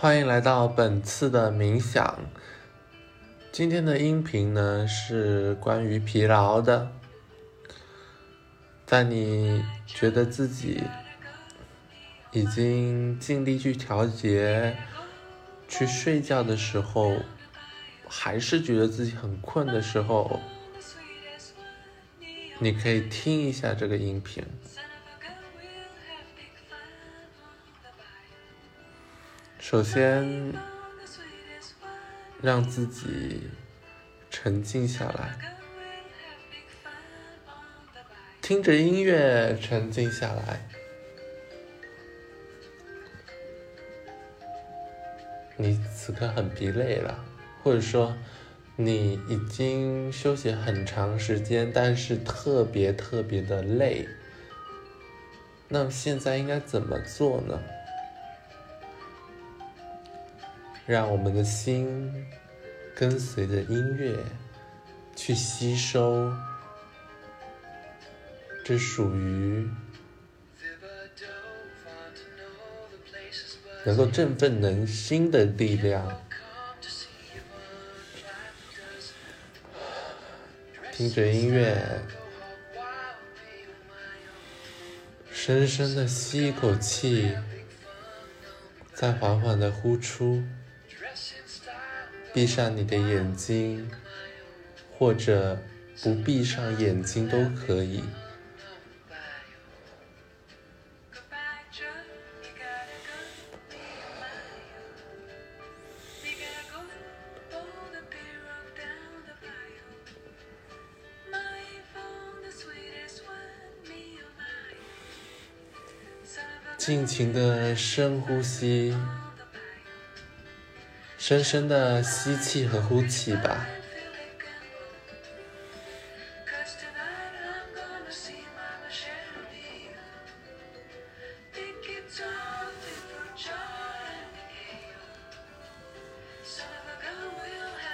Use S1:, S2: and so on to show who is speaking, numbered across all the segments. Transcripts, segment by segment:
S1: 欢迎来到本次的冥想。今天的音频呢是关于疲劳的。在你觉得自己已经尽力去调节、去睡觉的时候，还是觉得自己很困的时候，你可以听一下这个音频。首先，让自己沉静下来，听着音乐沉静下来。你此刻很疲累了，或者说你已经休息很长时间，但是特别特别的累。那么现在应该怎么做呢？让我们的心跟随着音乐去吸收，这属于能够振奋人心的力量。听着音乐，深深的吸一口气，再缓缓的呼出。闭上你的眼睛，或者不闭上眼睛都可以。尽情的深呼吸。深深的吸气和呼气吧。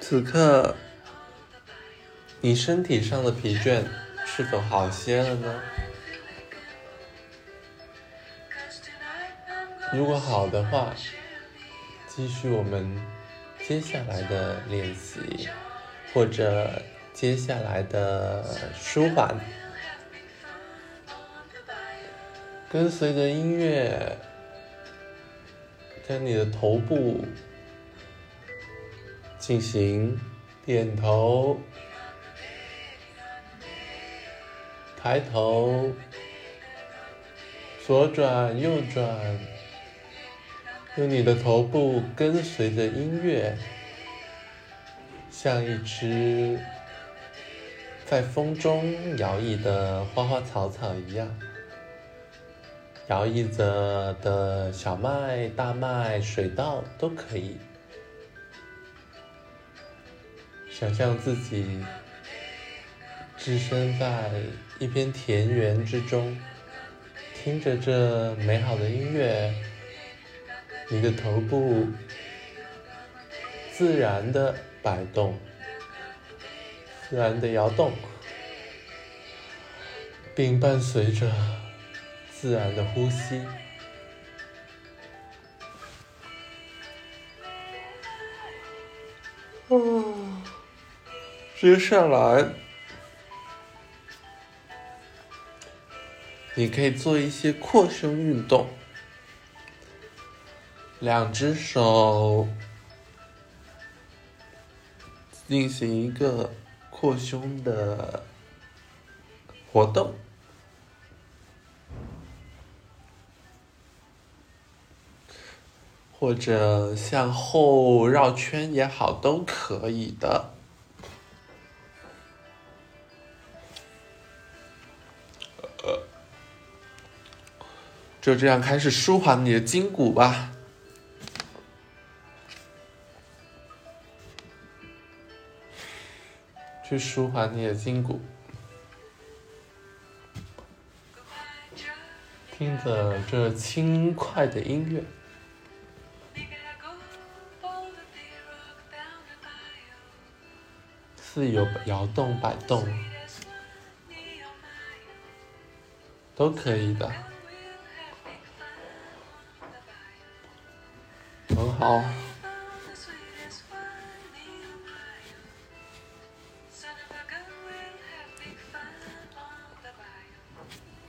S1: 此刻，你身体上的疲倦是否好些了呢？如果好的话，继续我们。接下来的练习，或者接下来的舒缓，跟随着音乐，将你的头部进行点头、抬头、左转、右转。用你的头部跟随着音乐，像一只在风中摇曳的花花草草一样，摇曳着的小麦、大麦、水稻都可以。想象自己置身在一片田园之中，听着这美好的音乐。你的头部自然的摆动，自然的摇动，并伴随着自然的呼吸。哦，接下来你可以做一些扩胸运动。两只手进行一个扩胸的活动，或者向后绕圈也好，都可以的。就这样开始舒缓你的筋骨吧。去舒缓你的筋骨，听着这轻快的音乐，自由摇动摆动，都可以的。很好。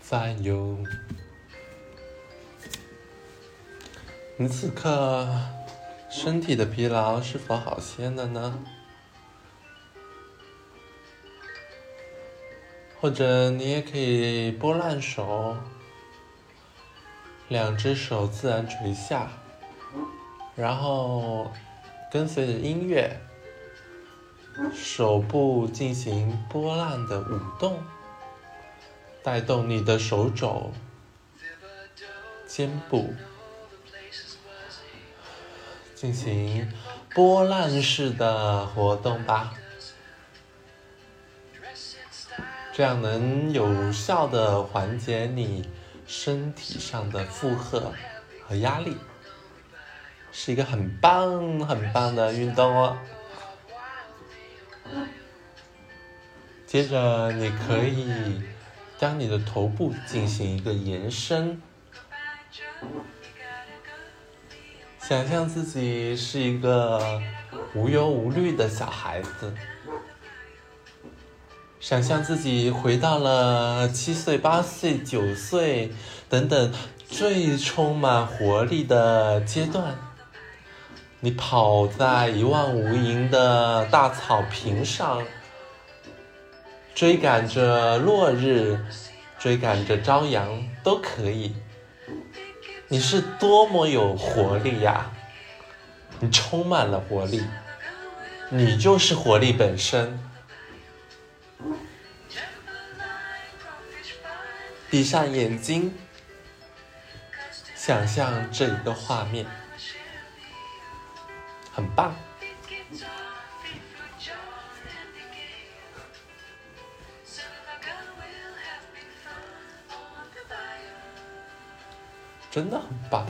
S1: 在游。你此刻身体的疲劳是否好些了呢？或者你也可以拨烂手，两只手自然垂下，然后跟随着音乐，手部进行波浪的舞动，带动你的手肘、肩部，进行波浪式的活动吧。这样能有效的缓解你身体上的负荷和压力，是一个很棒很棒的运动哦。接着，你可以将你的头部进行一个延伸，想象自己是一个无忧无虑的小孩子。想象自己回到了七岁、八岁、九岁等等最充满活力的阶段。你跑在一望无垠的大草坪上，追赶着落日，追赶着朝阳，都可以。你是多么有活力呀！你充满了活力，你就是活力本身。闭上眼睛，想象这一个画面，很棒，真的很棒。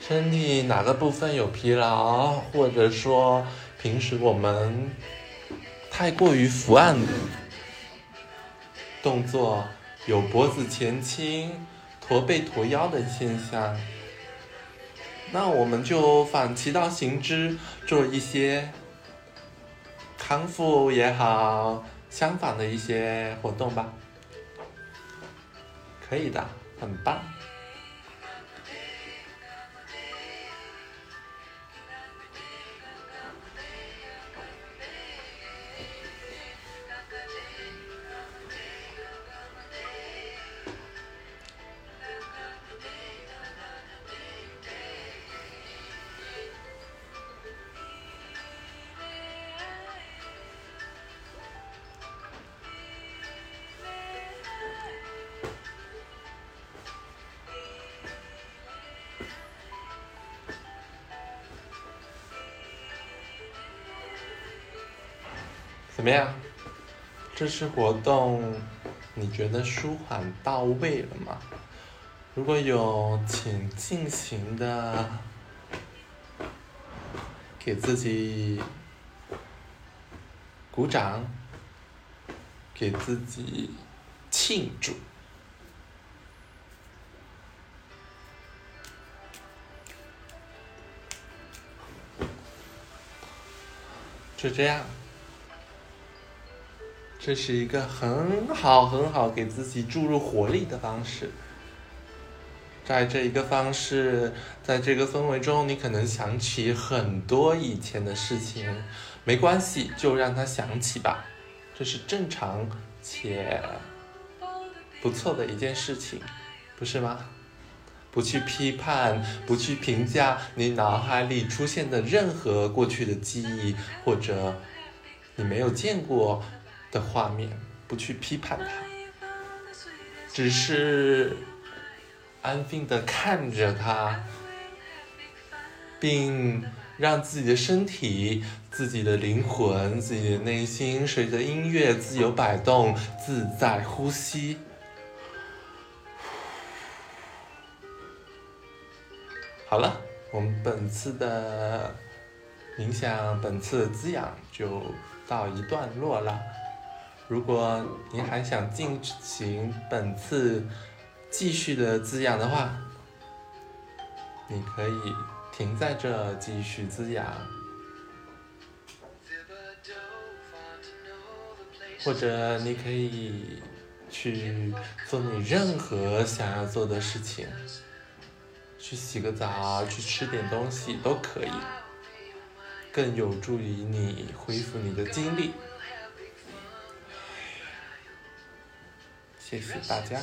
S1: 身体哪个部分有疲劳，或者说平时我们太过于伏案动作，有脖子前倾、驼背驼腰的现象，那我们就反其道行之，做一些康复也好，相反的一些活动吧，可以的，很棒。怎么样？这次活动你觉得舒缓到位了吗？如果有，请尽情的给自己鼓掌，给自己庆祝。就这样。这是一个很好很好给自己注入活力的方式，在这一个方式，在这个氛围中，你可能想起很多以前的事情，没关系，就让它想起吧，这是正常且不错的一件事情，不是吗？不去批判，不去评价你脑海里出现的任何过去的记忆，或者你没有见过。的画面，不去批判它，只是安静的看着它，并让自己的身体、自己的灵魂、自己的内心随着音乐自由摆动、自在呼吸。好了，我们本次的冥想，本次的滋养就到一段落了。如果你还想进行本次继续的滋养的话，你可以停在这继续滋养，或者你可以去做你任何想要做的事情，去洗个澡，去吃点东西都可以，更有助于你恢复你的精力。谢谢大家。